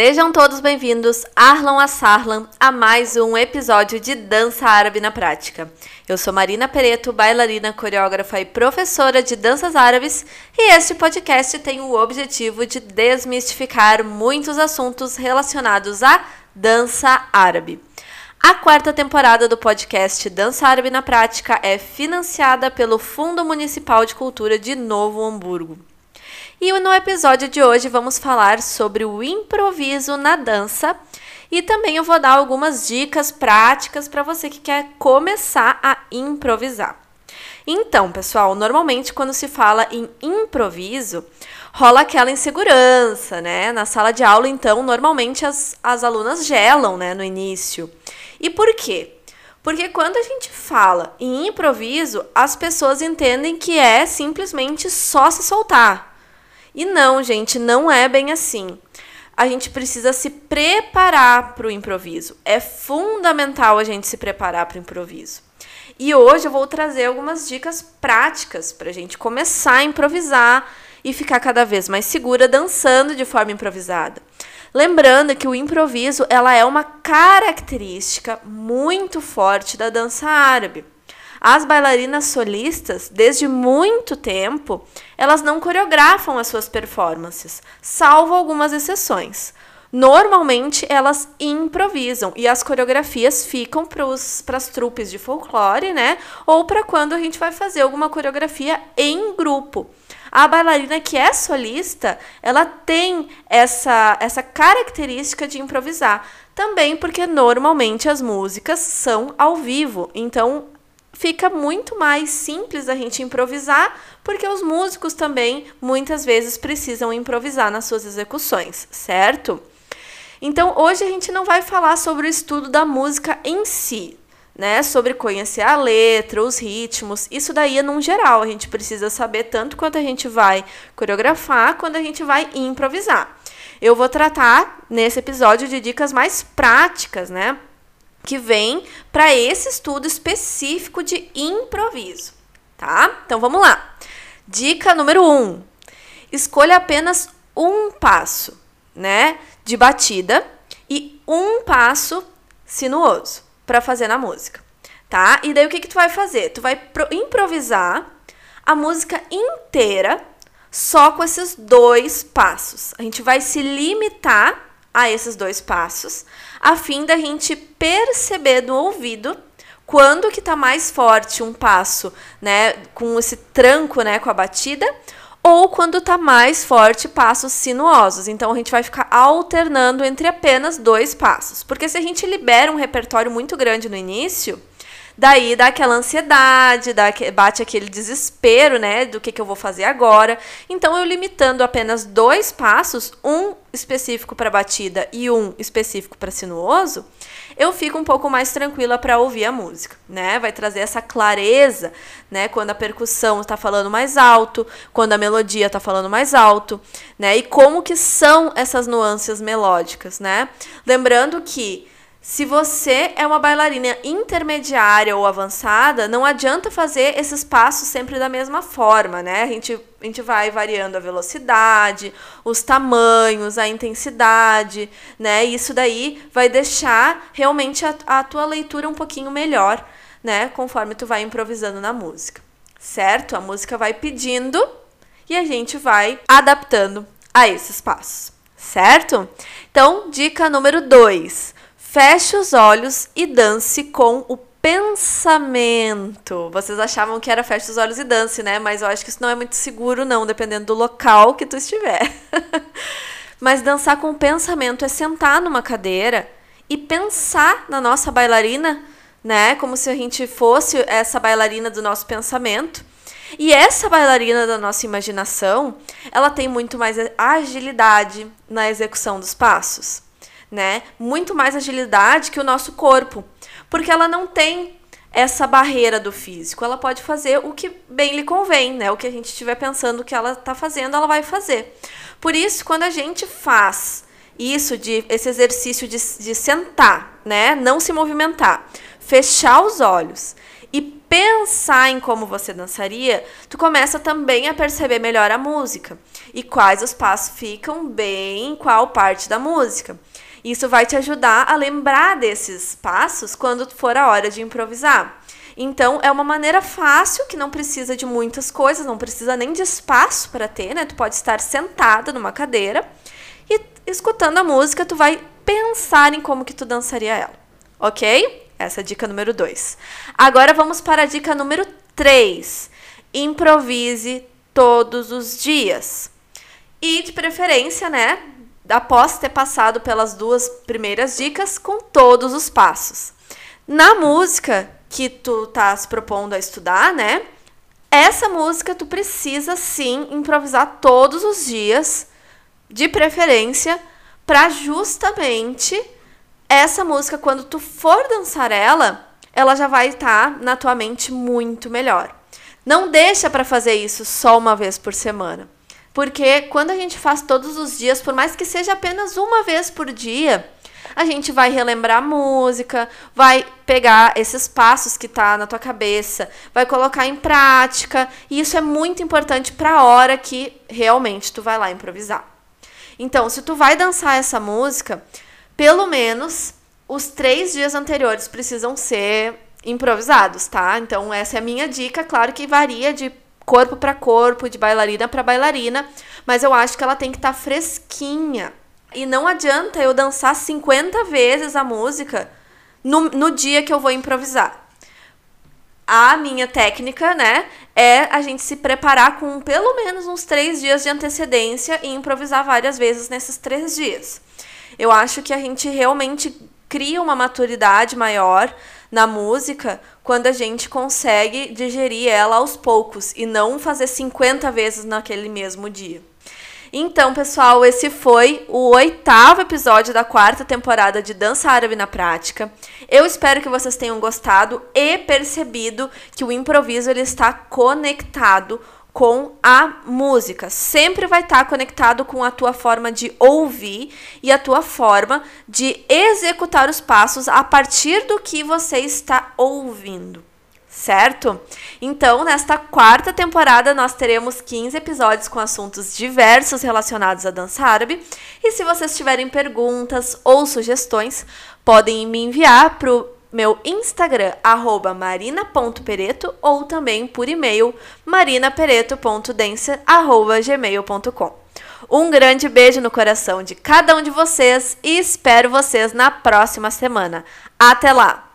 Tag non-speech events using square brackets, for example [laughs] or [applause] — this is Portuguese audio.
Sejam todos bem-vindos, Arlan Assarlan, a mais um episódio de Dança Árabe na Prática. Eu sou Marina Pereto, bailarina, coreógrafa e professora de danças árabes, e este podcast tem o objetivo de desmistificar muitos assuntos relacionados à dança árabe. A quarta temporada do podcast Dança Árabe na Prática é financiada pelo Fundo Municipal de Cultura de Novo Hamburgo. E no episódio de hoje vamos falar sobre o improviso na dança e também eu vou dar algumas dicas práticas para você que quer começar a improvisar. Então, pessoal, normalmente quando se fala em improviso, rola aquela insegurança, né? Na sala de aula, então, normalmente as, as alunas gelam, né, no início. E por quê? Porque quando a gente fala em improviso, as pessoas entendem que é simplesmente só se soltar. E não, gente, não é bem assim. A gente precisa se preparar para o improviso. É fundamental a gente se preparar para o improviso. E hoje eu vou trazer algumas dicas práticas para a gente começar a improvisar e ficar cada vez mais segura dançando de forma improvisada. Lembrando que o improviso ela é uma característica muito forte da dança árabe. As bailarinas solistas, desde muito tempo, elas não coreografam as suas performances, salvo algumas exceções. Normalmente elas improvisam e as coreografias ficam para as trupes de folclore, né? Ou para quando a gente vai fazer alguma coreografia em grupo. A bailarina que é solista, ela tem essa, essa característica de improvisar. Também porque normalmente as músicas são ao vivo. Então fica muito mais simples a gente improvisar, porque os músicos também muitas vezes precisam improvisar nas suas execuções, certo? Então, hoje a gente não vai falar sobre o estudo da música em si, né? Sobre conhecer a letra, os ritmos. Isso daí é num geral, a gente precisa saber tanto quanto a gente vai coreografar, quanto a gente vai improvisar. Eu vou tratar nesse episódio de dicas mais práticas, né? Que vem para esse estudo específico de improviso, tá? Então vamos lá. Dica número 1. Um, escolha apenas um passo, né, de batida e um passo sinuoso para fazer na música, tá? E daí o que que tu vai fazer? Tu vai improvisar a música inteira só com esses dois passos. A gente vai se limitar a esses dois passos, a fim da gente perceber no ouvido quando que está mais forte um passo, né, com esse tranco, né, com a batida, ou quando está mais forte passos sinuosos. Então a gente vai ficar alternando entre apenas dois passos, porque se a gente libera um repertório muito grande no início, Daí dá aquela ansiedade, dá, bate aquele desespero, né? Do que, que eu vou fazer agora. Então, eu limitando apenas dois passos, um específico para batida e um específico para sinuoso, eu fico um pouco mais tranquila para ouvir a música, né? Vai trazer essa clareza, né? Quando a percussão está falando mais alto, quando a melodia está falando mais alto, né? E como que são essas nuances melódicas, né? Lembrando que se você é uma bailarina intermediária ou avançada, não adianta fazer esses passos sempre da mesma forma, né? A gente, a gente vai variando a velocidade, os tamanhos, a intensidade, né? Isso daí vai deixar realmente a, a tua leitura um pouquinho melhor, né? Conforme tu vai improvisando na música, certo? A música vai pedindo e a gente vai adaptando a esses passos, certo? Então, dica número 2 Feche os olhos e dance com o pensamento. Vocês achavam que era feche os olhos e dance, né? Mas eu acho que isso não é muito seguro, não, dependendo do local que tu estiver. [laughs] Mas dançar com o pensamento é sentar numa cadeira e pensar na nossa bailarina, né? Como se a gente fosse essa bailarina do nosso pensamento. E essa bailarina da nossa imaginação, ela tem muito mais agilidade na execução dos passos né? Muito mais agilidade que o nosso corpo, porque ela não tem essa barreira do físico. Ela pode fazer o que bem lhe convém, né? O que a gente estiver pensando que ela está fazendo, ela vai fazer. Por isso, quando a gente faz isso de esse exercício de, de sentar, né? Não se movimentar, fechar os olhos e pensar em como você dançaria, tu começa também a perceber melhor a música. e quais os passos ficam bem em qual parte da música. Isso vai te ajudar a lembrar desses passos quando for a hora de improvisar. Então, é uma maneira fácil, que não precisa de muitas coisas, não precisa nem de espaço para ter, né? Tu pode estar sentada numa cadeira e escutando a música, tu vai pensar em como que tu dançaria ela. OK? Essa é a dica número 2. Agora vamos para a dica número 3. Improvise todos os dias. E de preferência, né, após ter passado pelas duas primeiras dicas com todos os passos. Na música, que tu tá se propondo a estudar, né? Essa música tu precisa sim improvisar todos os dias, de preferência, para justamente essa música quando tu for dançar ela, ela já vai estar tá na tua mente muito melhor. Não deixa para fazer isso só uma vez por semana. Porque quando a gente faz todos os dias, por mais que seja apenas uma vez por dia, a gente vai relembrar a música, vai pegar esses passos que tá na tua cabeça, vai colocar em prática, e isso é muito importante para a hora que realmente tu vai lá improvisar. Então, se tu vai dançar essa música, pelo menos os três dias anteriores precisam ser improvisados, tá? Então, essa é a minha dica. Claro que varia de corpo para corpo, de bailarina para bailarina, mas eu acho que ela tem que estar tá fresquinha. E não adianta eu dançar 50 vezes a música no, no dia que eu vou improvisar. A minha técnica, né, é a gente se preparar com pelo menos uns três dias de antecedência e improvisar várias vezes nesses três dias. Eu acho que a gente realmente cria uma maturidade maior na música quando a gente consegue digerir ela aos poucos e não fazer 50 vezes naquele mesmo dia. Então, pessoal, esse foi o oitavo episódio da quarta temporada de Dança Árabe na Prática. Eu espero que vocês tenham gostado e percebido que o improviso ele está conectado com a música. Sempre vai estar conectado com a tua forma de ouvir e a tua forma de executar os passos a partir do que você está ouvindo certo? Então, nesta quarta temporada, nós teremos 15 episódios com assuntos diversos relacionados à dança árabe. E se vocês tiverem perguntas ou sugestões, podem me enviar para o meu Instagram, marina.pereto, ou também por e-mail, marinapereto.dance.gmail.com. Um grande beijo no coração de cada um de vocês e espero vocês na próxima semana. Até lá!